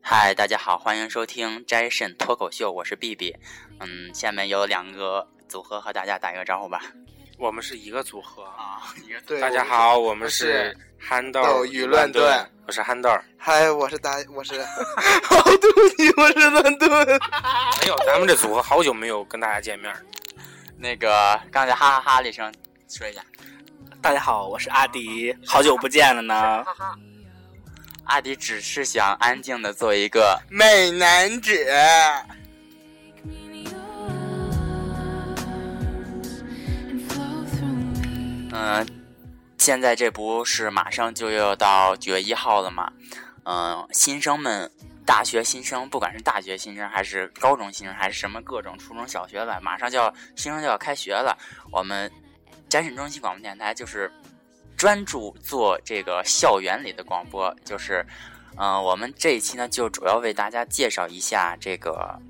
嗨，大家好，欢迎收听斋肾脱口秀，我是 B B。嗯，下面有两个组合和大家打一个招呼吧。我们是一个组合。啊，一个对，大家好，我们是憨豆豆与乱炖，我是憨豆。嗨，我是大，我是，好对不起，我是乱炖。没有，咱们这组合好久没有跟大家见面了。那个刚才哈哈哈了一声，说一下。大家好，我是阿迪，好久不见了呢。阿迪只是想安静的做一个，美男子，嗯、现在这不是马上就要到九月一号了嘛？嗯、新生们，大学新生，不管是大学新生还是高中新生，还是什么各种初中小学吧，马上就要新生就要开学了。我们詹沈中心广播电台就是专注做这个校园里的广播，就是，嗯、我们这一期呢就主要为大家介绍一下这个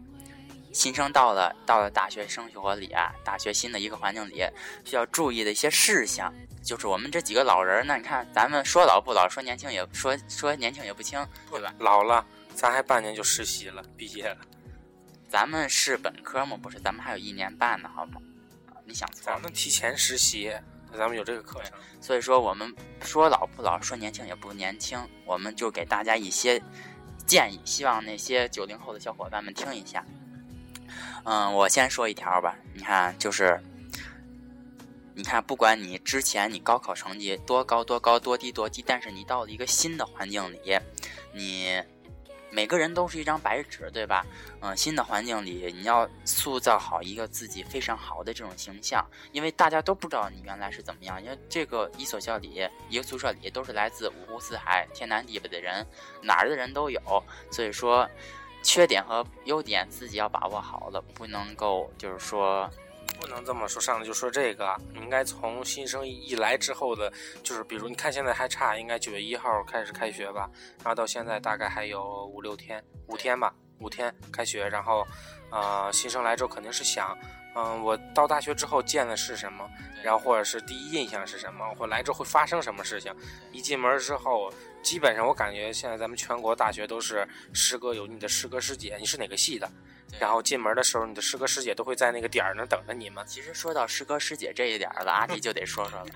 新生到了到了大学生活里啊，大学新的一个环境里需要注意的一些事项。就是我们这几个老人儿呢，你看咱们说老不老，说年轻也说说年轻也不轻，对吧？老了，咱还半年就实习了，毕业了。咱们是本科吗？不是，咱们还有一年半呢，好吗？啊你想错咱。们提前实习，咱们有这个课程。所以说，我们说老不老，说年轻也不年轻，我们就给大家一些建议，希望那些九零后的小伙伴们听一下。嗯，我先说一条吧，你看，就是，你看，不管你之前你高考成绩多高多高多低多低，但是你到了一个新的环境里，你每个人都是一张白纸，对吧？嗯，新的环境里，你要塑造好一个自己非常好的这种形象，因为大家都不知道你原来是怎么样，因为这个一所校里，一个宿舍里都是来自五湖四海、天南地北的人，哪儿的人都有，所以说缺点和优点自己要把握好了，不能够就是说，不能这么说，上来就说这个，你应该从新生一来之后的，就是比如你看现在还差，应该九月一号开始开学吧，然后到现在大概还有五六天，五天吧，五天开学，然后，呃，新生来之后肯定是想，嗯、我到大学之后见的是什么，然后或者是第一印象是什么，或来之后会发生什么事情，一进门之后，基本上我感觉现在咱们全国大学都是师哥有你的师哥师姐，你是哪个系的？然后进门的时候，你的师哥师姐都会在那个点儿那儿等着你们。其实说到师哥师姐这一点儿了，阿迪就得说说了。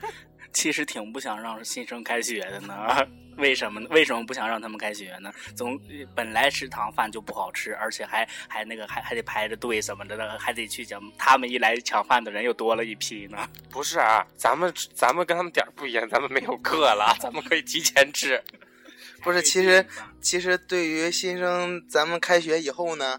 其实挺不想让新生开学的呢。为什么呢？为什么不想让他们开学呢？总本来食堂饭就不好吃，而且还还那个还还得排着队什么的，还得去讲。他们一来抢饭的人又多了一批呢。不是啊，咱们咱们跟他们点儿不一样，咱们没有课了，咱们可以提前吃。不是，其实其实对于新生，咱们开学以后呢，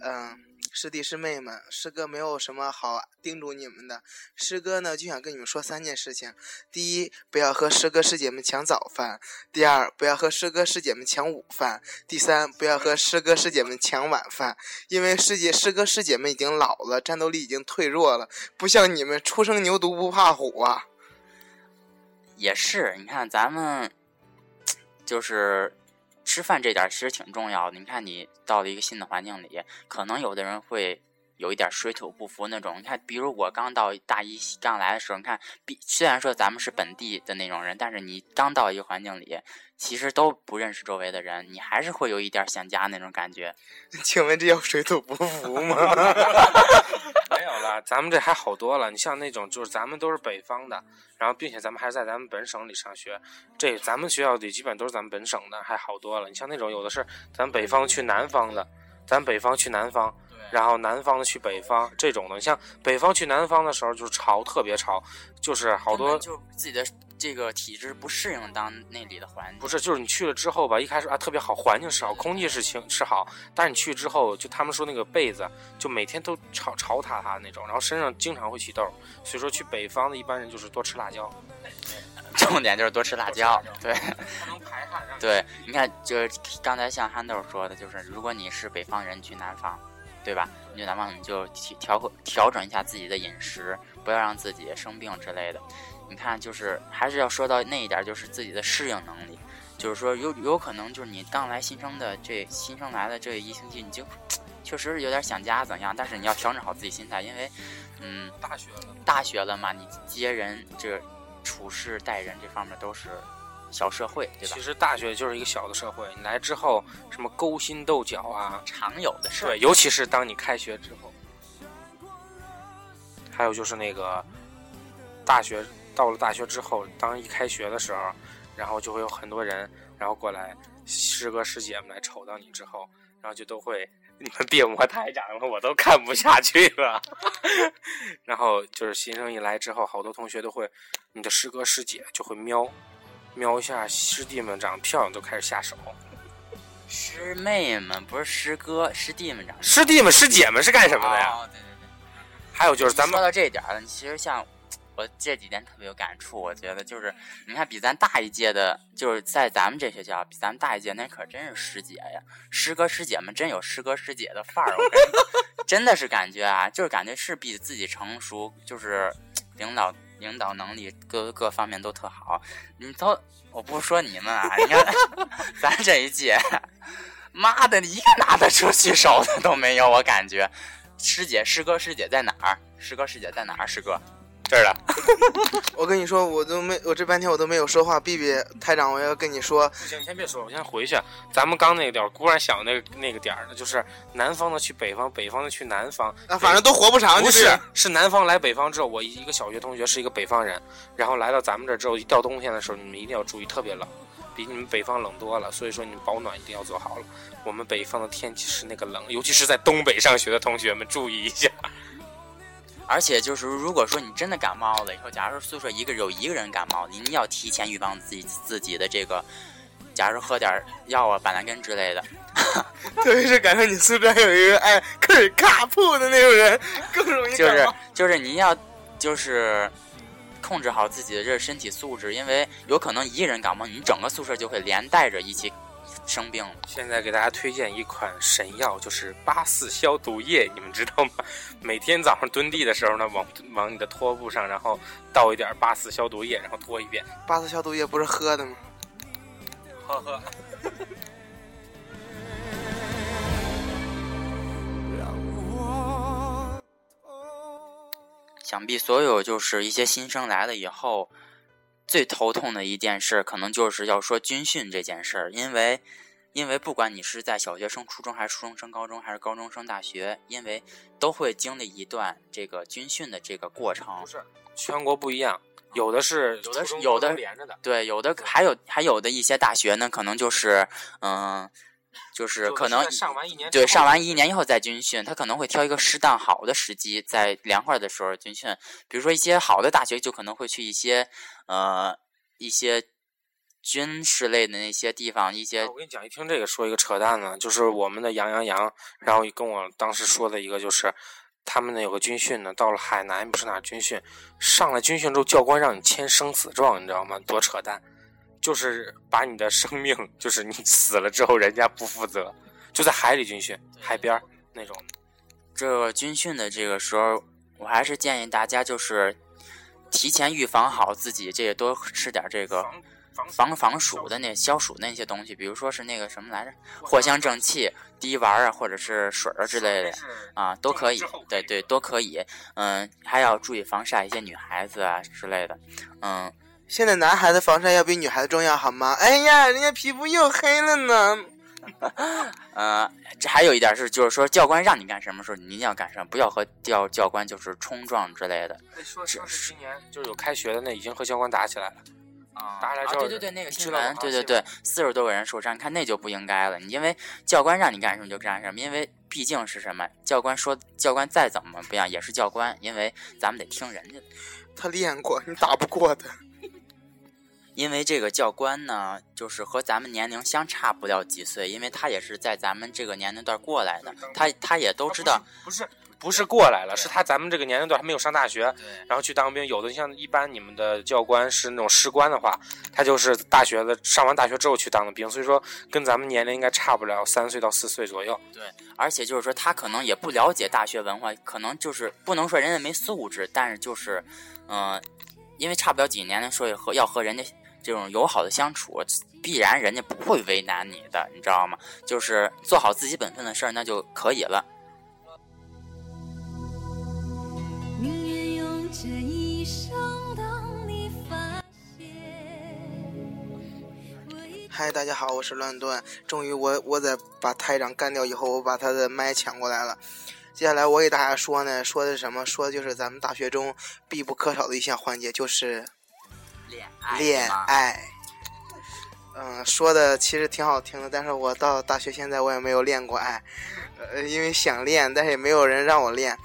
嗯、师弟师妹们，师哥没有什么好叮嘱你们的。师哥呢就想跟你们说三件事情：第一，不要和师哥师姐们抢早饭；第二，不要和师哥师姐们抢午饭；第三，不要和师哥师姐们抢晚饭。因为师姐师哥师姐们已经老了，战斗力已经退弱了，不像你们初生牛犊不怕虎啊。也是，你看咱们就是吃饭这点其实挺重要的。你看你到了一个新的环境里，可能有的人会有一点水土不服那种。你看，比如我刚到大一刚来的时候，你看，比虽然说咱们是本地的那种人，但是你刚到一个环境里，其实都不认识周围的人，你还是会有一点想家那种感觉。请问这叫水土不服吗？没有了，咱们这还好多了。你像那种就是咱们都是北方的，然后并且咱们还是在咱们本省里上学，这咱们学校里基本都是咱们本省的，还好多了。你像那种有的是咱北方去南方的，咱北方去南方，然后南方的去北方这种的。像北方去南方的时候，就是潮特别潮，就是好多就自己的这个体质不适应当那里的环境。不是，就是你去了之后吧，一开始啊特别好，环境是好，空气是清是好，但是你去之后，就他们说那个被子，就每天都潮潮塌塌那种，然后身上经常会起痘，所以说去北方的一般人就是多吃辣椒，重点就是多吃辣椒，对。它能排汗。对，你看，就是刚才像憨豆说的，就是如果你是北方人去南方，对吧？你去南方，你就调调调整一下自己的饮食，不要让自己生病之类的。你看，就是还是要说到那一点，就是自己的适应能力。就是说有有可能就是你刚来新生的这新生来的这一星期，你就 确实有点想家怎样，但是你要调整好自己心态，因为，嗯，大学了，大学了嘛，你接人这处事待人这方面都是小社会，对吧其？实大学就是一个小的社会，你来之后什么勾心斗角啊，常有的事对，，尤其是当你开学之后，还有就是那个大学到了大学之后，当一开学的时候，然后就会有很多人，然后过来师哥师姐们来瞅到你之后，然后就都会你们别摸台长了，我都看不下去了。然后就是新生一来之后，好多同学都会，你的师哥师姐就会瞄瞄一下师弟们长得漂亮，都开始下手。师妹们不是师哥师弟们长师弟们师姐们是干什么的呀？哦对对对。还有就是咱们说到这一点其实像我这几天特别有感触，我觉得就是你看比咱大一届的，就是在咱们这学校比咱们大一届那可真是师姐呀，师哥师姐们真有师哥师姐的范儿，我跟你说真的是感觉啊，就是感觉是比自己成熟，就是领导领导能力各各方面都特好。你都我不说你们啊，你看 咱这一届，妈的，一个拿得出去手的都没有，我感觉。师姐，师哥，师姐在哪儿？师哥，师姐在哪儿？师哥，我跟你说，我都没，我这半天我都没有说话。B B 台长，我要跟你说，不行，你先别说，我先回去。咱们刚那个点儿，忽然想那个那个点儿呢，就是南方的去北方，北方的去南方。啊，反正都活不长，不，是是南方来北方之后，我一个小学同学是一个北方人，然后来到咱们这儿之后，一到冬天的时候，你们一定要注意，特别冷，比你们北方冷多了。所以说你们保暖一定要做好了。我们北方的天气是那个冷，尤其是在东北上学的同学们注意一下。而且就是，如果说你真的感冒了以后，假如说宿舍一个有一个人感冒，您要提前预防自己自己的这个，假如喝点药啊、板蓝根之类的。特别是赶上你宿舍有一个爱克尔卡铺的那种人，更容易就是感冒。就是您要就是控制好自己的这个身体素质，因为有可能一个人感冒，你整个宿舍就会连带着一起生病了。现在给大家推荐一款神药，就是八四消毒液，你们知道吗？每天早上蹲地的时候呢，往往你的拖布上，然后倒一点八四消毒液，然后拖一遍。八四消毒液不是喝的吗？呵呵。想必所有就是一些新生来了以后，最头痛的一件事，可能就是要说军训这件事儿，因为，因为不管你是在小学生初中，还是初中升高中，还是高中升大学，因为都会经历一段这个军训的这个过程不。是，全国不一样，有的是有的是有的连着的，对，有的还有还有的一些大学呢，可能就是，嗯、就是可能对，上完一年以后再军训，他可能会挑一个适当好的时机，在凉快的时候军训。比如说一些好的大学，就可能会去一些呃一些军事类的那些地方，一些哎我跟你讲，一听这个说一个扯淡呢，就是我们的杨洋洋，然后跟我当时说的一个就是，他们那有个军训呢，到了海南不是哪军训，上了军训之后，教官让你签生死状，你知道吗？多扯淡！就是把你的生命，就是你死了之后，人家不负责，就在海里军训，海边儿那种。这个军训的这个时候，我还是建议大家就是提前预防好自己，这个多吃点这个防防防暑的那消暑那些东西，比如说是那个什么来着，藿香正气、滴丸啊，或者是水儿之类的啊，都可以。对对，都可以。嗯，还要注意防晒一些女孩子啊之类的。嗯，现在男孩子防晒要比女孩子重要好吗？哎呀，人家皮肤又黑了呢。呃，这还有一点是，就是说教官让你干什么时候，你一定要干什么，不要和教教官就是冲撞之类的。说说是今年就是有开学的那已经和教官打起来了。啊打起来之后对对对，那个新闻，对对对，四十多个人受伤，看那就不应该了。你因为教官让你干什么就干什么，因为毕竟是什么，教官说教官再怎么不一样也是教官，因为咱们得听人家的。他练过，你打不过他。因为这个教官呢，就是和咱们年龄相差不了几岁，因为他也是在咱们这个年龄段过来的，他他也都知道。不是不是过来了，是他咱们这个年龄段还没有上大学，对然后去当兵。有的像一般你们的教官是那种士官的话，他就是大学的上完大学之后去当的兵，所以说跟咱们年龄应该差不了三岁到四岁左右。对而且就是说，他可能也不了解大学文化，可能就是不能说人家没素质，但是就是，嗯、因为差不了几年，所以和要和人家这种友好的相处必然人家不会为难你的你知道吗？就是做好自己本分的事儿那就可以了。宁愿用这一生等你发现嗨大家好我是乱炖终于我我在把台长干掉以后我把他的麦抢过来了。接下来我给大家说呢说的是什么？说的就是咱们大学中必不可少的一项环节就是恋爱恋爱。嗯，说的其实挺好听的，但是我到大学现在我也没有恋过爱，呃，因为想练，但是也没有人让我练。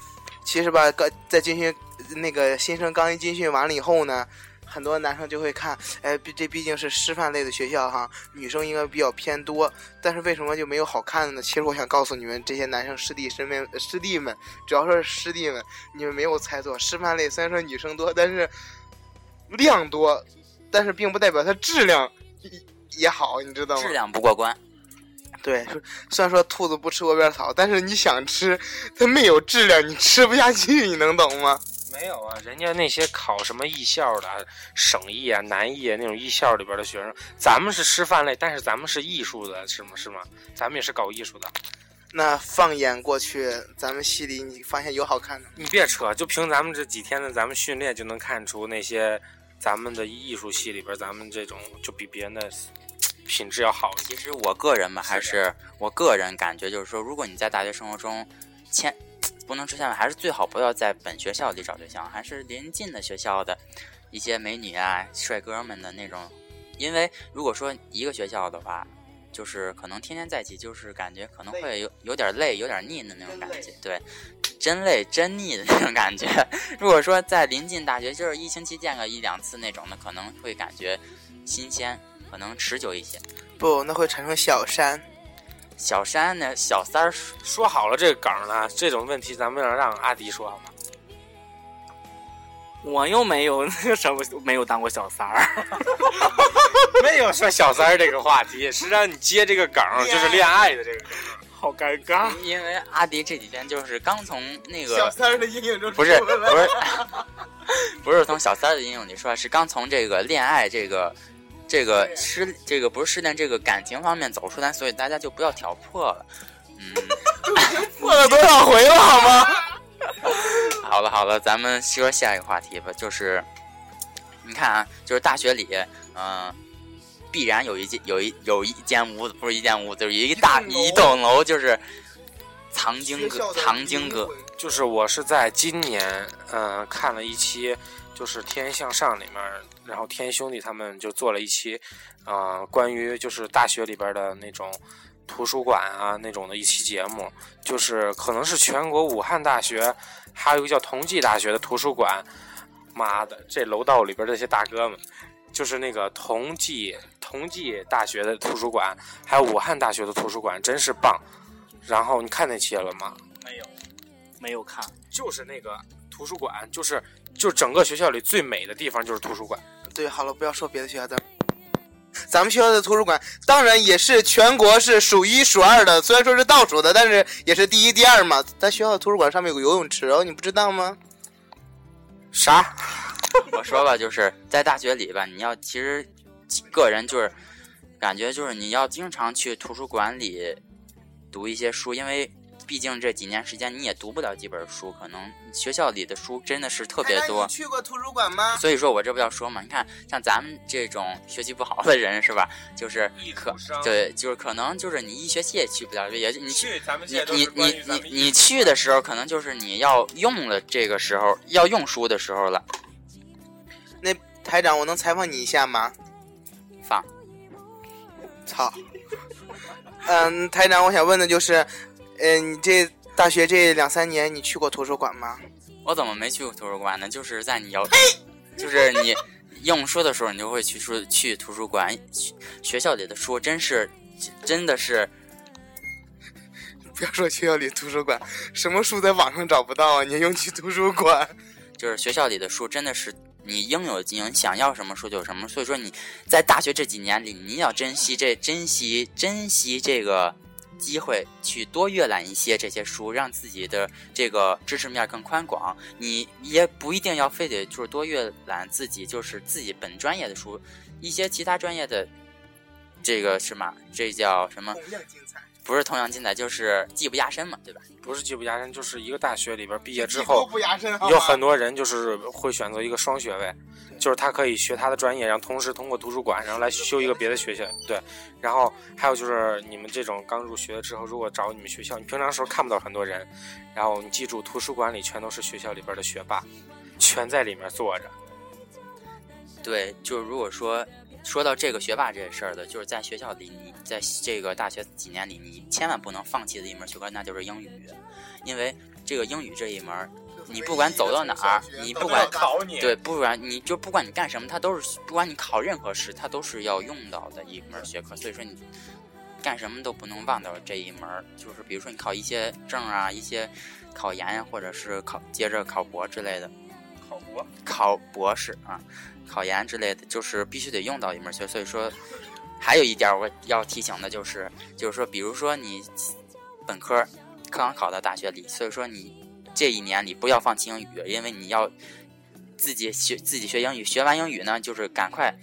其实吧，刚在军训那个新生刚一军训完了以后呢，很多男生就会看，哎，毕这毕竟是师范类的学校哈，女生应该比较偏多，但是为什么就没有好看的呢？其实我想告诉你们，这些男生师弟师妹师弟们，主要是师弟们，你们没有猜错，师范类虽然说女生多，但是量多，但是并不代表它质量也也好，你知道吗？质量不过关。对，说虽然说兔子不吃窝边草，但是你想吃，它没有质量，你吃不下去，你能懂吗？没有啊，人家那些考什么艺校的、省艺啊、南艺啊那种艺校里边的学生，咱们是师范类，但是咱们是艺术的，是吗？是吗？咱们也是搞艺术的。那放眼过去，咱们系里你发现有好看的？你别扯，就凭咱们这几天的咱们训练，就能看出那些咱们的艺术系里边，咱们这种就比别人的品质要好一些。其实我个人吧，还是我个人感觉就是说，如果你在大学生活中，千不能出现，还是最好不要在本学校里找对象，还是临近的学校的一些美女啊、帅哥们的那种。因为如果说一个学校的话，就是可能天天在一起，就是感觉可能会有有点累、有点腻的那种感觉。对，真累真腻的那种感觉。如果说在临近大学，就是一星期见个一两次那种的，可能会感觉新鲜，可能持久一些。不，那会产生小山。小山呢，小三儿说好了这个梗呢，这种问题咱们要让阿迪说好吗？我又没有那个什么，没有当过小三儿。没有说小三儿这个话题，是让你接这个梗，就是恋爱的这个梗。好尴尬。因为阿迪这几天就是刚从那个小三儿的阴影中不是出来了不是 不是从小三儿的阴影里出来，是刚从这个恋爱这个这个失这个不是失恋这个感情方面走出来，所以大家就不要挑破了。嗯，破了多少回了好吗？好了好了，咱们说下一个话题吧，就是你看啊，就是大学里，嗯、必然有一间有一有一间屋子，不是一间屋子，就是一大一栋楼就是藏经阁藏经阁就是我是在今年，呃，看了一期，就是《天天向上》里面，然后天兄弟他们就做了一期，呃，关于就是大学里边的那种图书馆啊那种的一期节目，就是可能是全国武汉大学，还有一个叫同济大学的图书馆。妈的，这楼道里边这些大哥们，就是那个同济同济大学的图书馆，还有武汉大学的图书馆，真是棒。然后你看那期了吗？没有，没有看。就是那个图书馆，就是就整个学校里最美的地方就是图书馆。对，好了，不要说别的学校，的咱们学校的图书馆当然也是全国是数一数二的，虽然说是倒数的，但是也是第一、第二嘛。咱学校的图书馆上面有个游泳池哦，你不知道吗？啥？我说吧，就是在大学里吧，你要其实个人就是感觉就是你要经常去图书馆里读一些书，因为毕竟这几年时间你也读不了几本书，可能学校里的书真的是特别多。去过图书馆吗？所以说我这不要说嘛，你看像咱们这种学习不好的人是吧？就是可对，就是可能就是你一学期也去不了，也就你去咱们你你你你你去的时候，可能就是你要用了这个时候要用书的时候了。那台长，我能采访你一下吗？放，操。嗯，台长，我想问的就是，嗯，你这大学这两三年，你去过图书馆吗？我怎么没去过图书馆呢？就是在你要，就是你用书的时候，你就会去书去图书馆。学学校里的书真是真的是 不要说学校里图书馆，什么书在网上找不到啊？你还用去图书馆？就是学校里的书真的是你应有尽有，你想要什么书就有什么。所以说你在大学这几年里，你要珍惜这珍惜珍惜这个机会，去多阅览一些这些书，让自己的这个知识面更宽广。你也不一定要非得就是多阅览自己就是自己本专业的书，一些其他专业的这个什么，这叫什么？同样精彩。不是同样精彩，就是技不压身嘛，对吧？不是技不压身，就是一个大学里边毕业之后，不压身，有很多人就是会选择一个双学位，就是他可以学他的专业，然后同时通过图书馆，然后来修一个别的学校。对，然后还有就是你们这种刚入学之后，如果找你们学校，你平常时候看不到很多人，然后你记住，图书馆里全都是学校里边的学霸，全在里面坐着。对，就是如果说说到这个学霸这事儿的，就是在学校里，你在这个大学几年里，你千万不能放弃的一门学科，那就是英语，因为这个英语这一门，你不管走到哪儿，你不管考你对，不管你就不管你干什么，它都是不管你考任何试，它都是要用到的一门学科。所以说你干什么都不能忘掉这一门儿。就是比如说你考一些证啊，一些考研呀，或者是考接着考博之类的，考博。考博士啊，考研之类的，就是必须得用到一门学。所以说，还有一点我要提醒的就是，就是说，比如说你本科刚考到大学里，所以说你这一年里不要放弃英语，因为你要自己学自己学英语，学完英语呢，就是赶快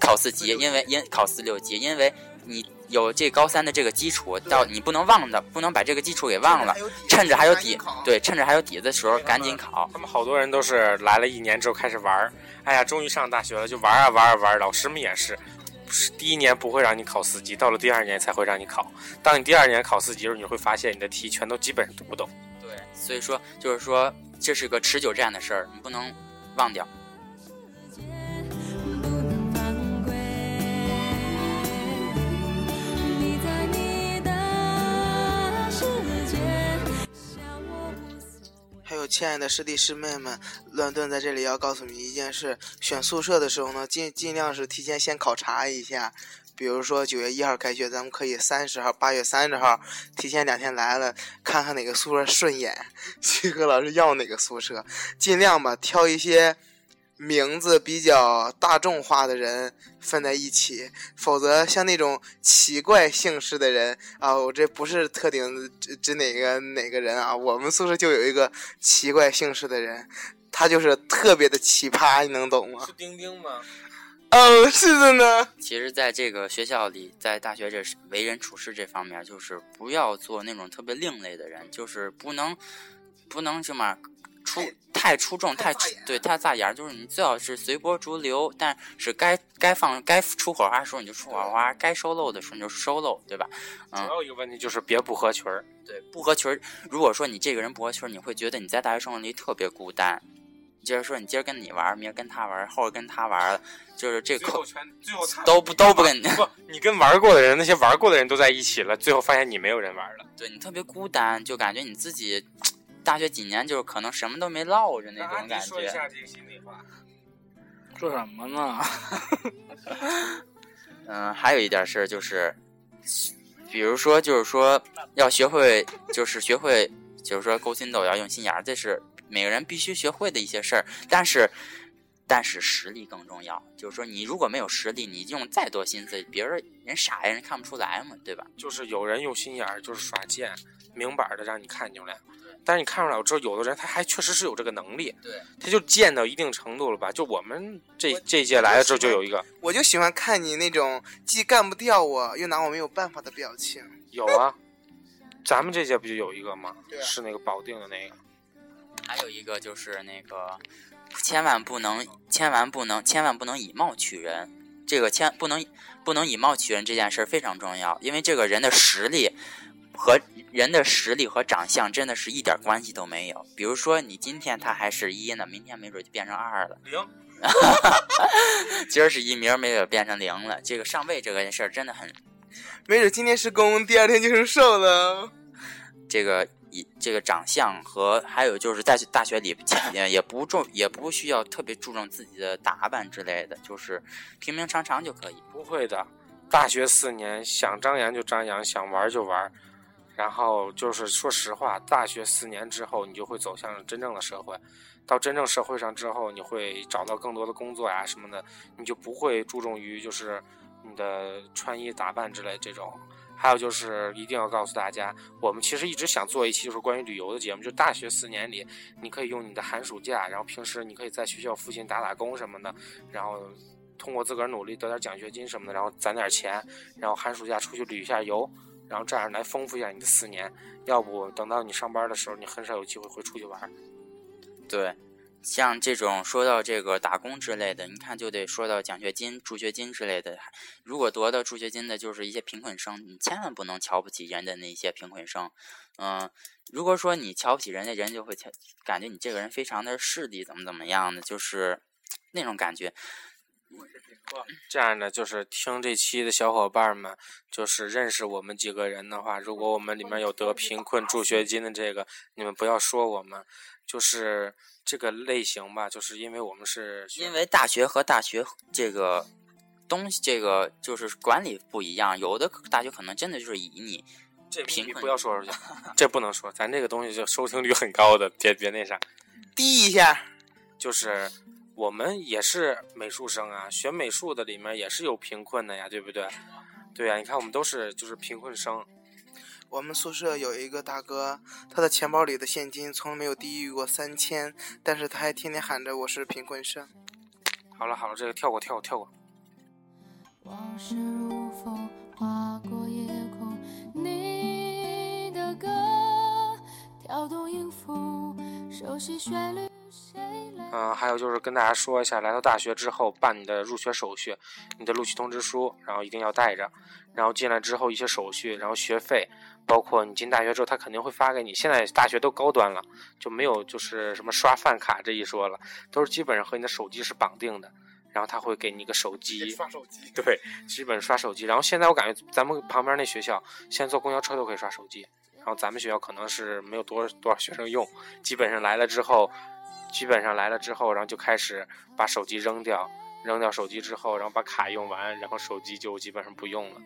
考四级，因为因考四六级，因为你有这高三的这个基础，到你不能忘的，不能把这个基础给忘了，趁着还有底，对，趁着还有底子的时候赶紧考。他们好多人都是来了一年之后开始玩儿，哎呀，终于上大学了，就玩啊玩啊玩儿。老师们也是，是第一年不会让你考四级，到了第二年才会让你考。当你第二年考四级的时候，你会发现你的题全都基本上读不懂。对，所以说就是说这是个持久战的事儿，你不能忘掉。还有亲爱的师弟师妹们，乱炖在这里要告诉你一件事：选宿舍的时候呢，尽尽量是提前先考察一下。比如说九月一号开学，咱们可以三十号、八月三十号提前两天来了，看看哪个宿舍顺眼，去和老师要哪个宿舍，尽量吧挑一些名字比较大众化的人分在一起，否则像那种奇怪姓氏的人啊，我这不是特定指指哪个哪个人啊，我们宿舍就有一个奇怪姓氏的人，他就是特别的奇葩，你能懂吗？是丁丁吗？哦，是的呢。其实，在这个学校里，在大学这为人处事这方面，就是不要做那种特别另类的人，就是不能不能什么出太出众、太太对太扎眼儿，就是你最好是随波逐流，但是该该放该出火花的时候你就出火花，该收漏的时候你就收漏，对吧？主要一个问题就是别不合群儿。对，不合群儿。如果说你这个人不合群儿，你会觉得你在大学生活里特别孤单。就是说，你今儿跟你玩，明儿跟他玩，后儿跟他玩了，就是这口全最后都不都不跟你。不，你跟玩过的人，那些玩过的人都在一起了，最后发现你没有人玩了。对你特别孤单，就感觉你自己大学几年就是可能什么都没落着那种感觉。这个心里话。说什么呢？嗯，还有一点事儿就是，比如说就是说要学会，就是学会，就是说勾心斗角、用心眼儿，这是每个人必须学会的一些事儿。但是，但是实力更重要。就是说，你如果没有实力，你用再多心思，别人人傻呀，人看不出来嘛，对吧？就是有人用心眼儿，就是耍贱，明摆的让你看出来。但是你看出来，我知道有的人他还确实是有这个能力，对，他就贱到一定程度了吧？就我们这这届来了之后就有一个，我就喜欢看你那种既干不掉我，又拿我没有办法的表情。有啊，咱们这届不就有一个吗？对啊是那个保定的那个。还有一个就是那个，千万不能，千万不能，千万不能以貌取人。这个千不能不能以貌取人这件事儿非常重要，因为这个人的实力和人的实力和长相真的是一点关系都没有。比如说你今天他还是一呢，明天没准就变成二了。零，今儿是一，明儿没准变成零了。这个上位这个事儿真的很没准今天是公，第二天就是受了。这个一这个长相和还有就是在大学里 也也不重也不需要特别注重自己的打扮之类的，就是平平常常就可以。不会的，大学四年想张扬就张扬，想玩就玩。然后就是说实话，大学四年之后，你就会走向真正的社会。到真正社会上之后，你会找到更多的工作呀什么的，你就不会注重于就是你的穿衣打扮之类这种。还有就是一定要告诉大家，我们其实一直想做一期就是关于旅游的节目，就大学四年里，你可以用你的寒暑假，然后平时你可以在学校附近打打工什么的，然后通过自个儿努力得点奖学金什么的，然后攒点钱，然后寒暑假出去旅一下游，然后这样来丰富一下你的四年。要不等到你上班的时候，你很少有机会会出去玩。对，像这种说到这个打工之类的，你看就得说到奖学金、助学金之类的。如果得到助学金的，就是一些贫困生，你千万不能瞧不起人的那些贫困生。嗯，如果说你瞧不起人家，人就会，感觉你这个人非常的势利，怎么怎么样的，就是那种感觉。这样的就是听这期的小伙伴们，就是认识我们几个人的话，如果我们里面有得贫困助学金的这个，你们不要说我们，就是这个类型吧，就是因为我们是因为大学和大学这个东西，这个就是管理不一样，有的大学可能真的就是以你这贫困不要说出去，这不能说，咱这个东西就收听率很高的，别别那啥，滴一下，就是。我们也是美术生啊，学美术的里面也是有贫困的呀，对不对？对呀，你看我们都是就是贫困生。我们宿舍有一个大哥，他的钱包里的现金从来没有低于过三千，但是他还天天喊着我是贫困生。好了好了，这个跳过跳过跳过。往事如风划过夜空，你的歌跳动音符，熟悉旋律。嗯，还有就是跟大家说一下，来到大学之后办你的入学手续，你的录取通知书，然后一定要带着。然后进来之后一些手续，然后学费，包括你进大学之后，他肯定会发给你。现在大学都高端了，就没有就是什么刷饭卡这一说了，都是基本上和你的手机是绑定的。然后他会给你一个手机，刷手机，对，基本刷手机。然后现在我感觉咱们旁边那学校，现在坐公交车都可以刷手机。然后咱们学校可能是没有多多少学生用，基本上来了之后。基本上来了之后，然后就开始把手机扔掉，扔掉手机之后，然后把卡用完，然后手机就基本上不用了。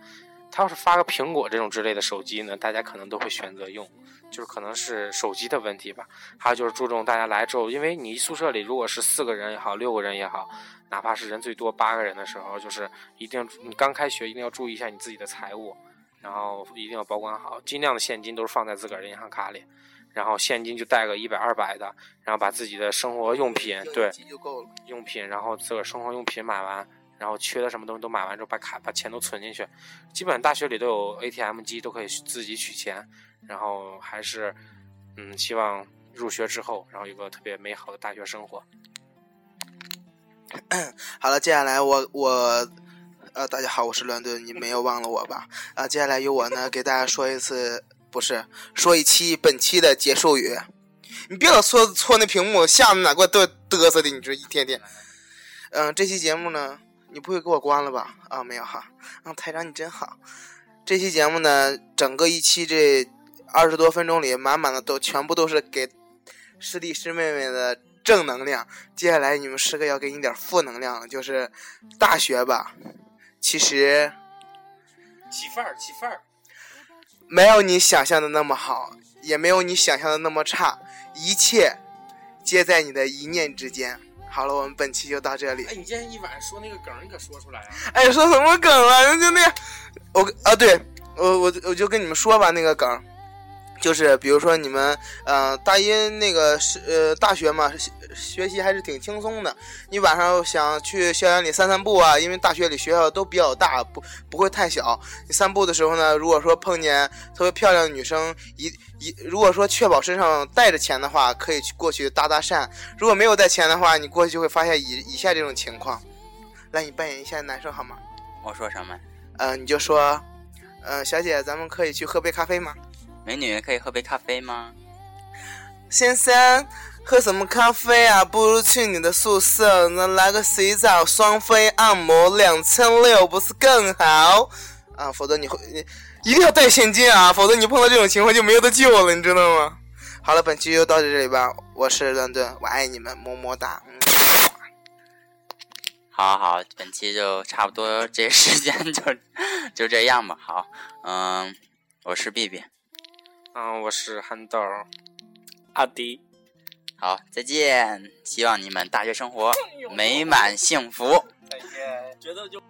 他要是发个苹果这种之类的手机呢，大家可能都会选择用，就是可能是手机的问题吧。还有就是注重大家来之后，因为你宿舍里如果是四个人也好，六个人也好，哪怕是人最多八个人的时候，就是一定你刚开学一定要注意一下你自己的财务，然后一定要保管好，尽量的现金都是放在自个儿的银行卡里。然后现金就带个一百二百的，然后把自己的生活用品对用品，然后自个生活用品买完，然后缺的什么东西都买完之后，把卡把钱都存进去。基本大学里都有 ATM 机，都可以自己取钱。然后还是嗯，希望入学之后，然后有个特别美好的大学生活。好了，接下来我我呃，大家好，我是伦敦，你没有忘了我吧？啊，接下来由我呢给大家说一次。不是说一期本期的结束语，你别老搓搓那屏幕，下面哪给我嘚嘚瑟的？你这一天天，嗯，这期节目呢，你不会给我关了吧？啊，没有哈，啊，台长你真好。这期节目呢，整个一期这二十多分钟里，满满的都全部都是给师弟师妹妹的正能量。接下来你们师哥要给你点负能量了，就是大学吧，其实起范儿，起范儿。没有你想象的那么好，也没有你想象的那么差，一切皆在你的一念之间。好了，我们本期就到这里。哎，你今天一晚上说那个梗，你可说出来啊？哎，说什么梗啊？就那个，我啊，对我我我就跟你们说吧，那个梗。就是比如说你们，呃，大一那个是呃大学嘛，学习还是挺轻松的。你晚上想去校园里散散步啊，因为大学里学校都比较大，不不会太小。你散步的时候呢，如果说碰见特别漂亮的女生，一一如果说确保身上带着钱的话，可以去过去搭搭讪。如果没有带钱的话，你过去就会发现以以下这种情况。来，你扮演一下男生好吗？我说什么？呃，你就说，呃，小姐，咱们可以去喝杯咖啡吗？美女可以喝杯咖啡吗？先生，喝什么咖啡啊？不如去你的宿舍，那来个洗澡、双飞、按摩，两千六不是更好？啊，否则你会，一定要带现金啊，否则你碰到这种情况就没有得救了，你知道吗？好了，本期就到这里吧。我是乱炖，我爱你们，么么哒。好好，本期就差不多，这时间就就这样吧。好，嗯，我是 B B。嗯，我是憨豆阿迪。好，再见！希望你们大学生活美满幸福。再见，觉得就。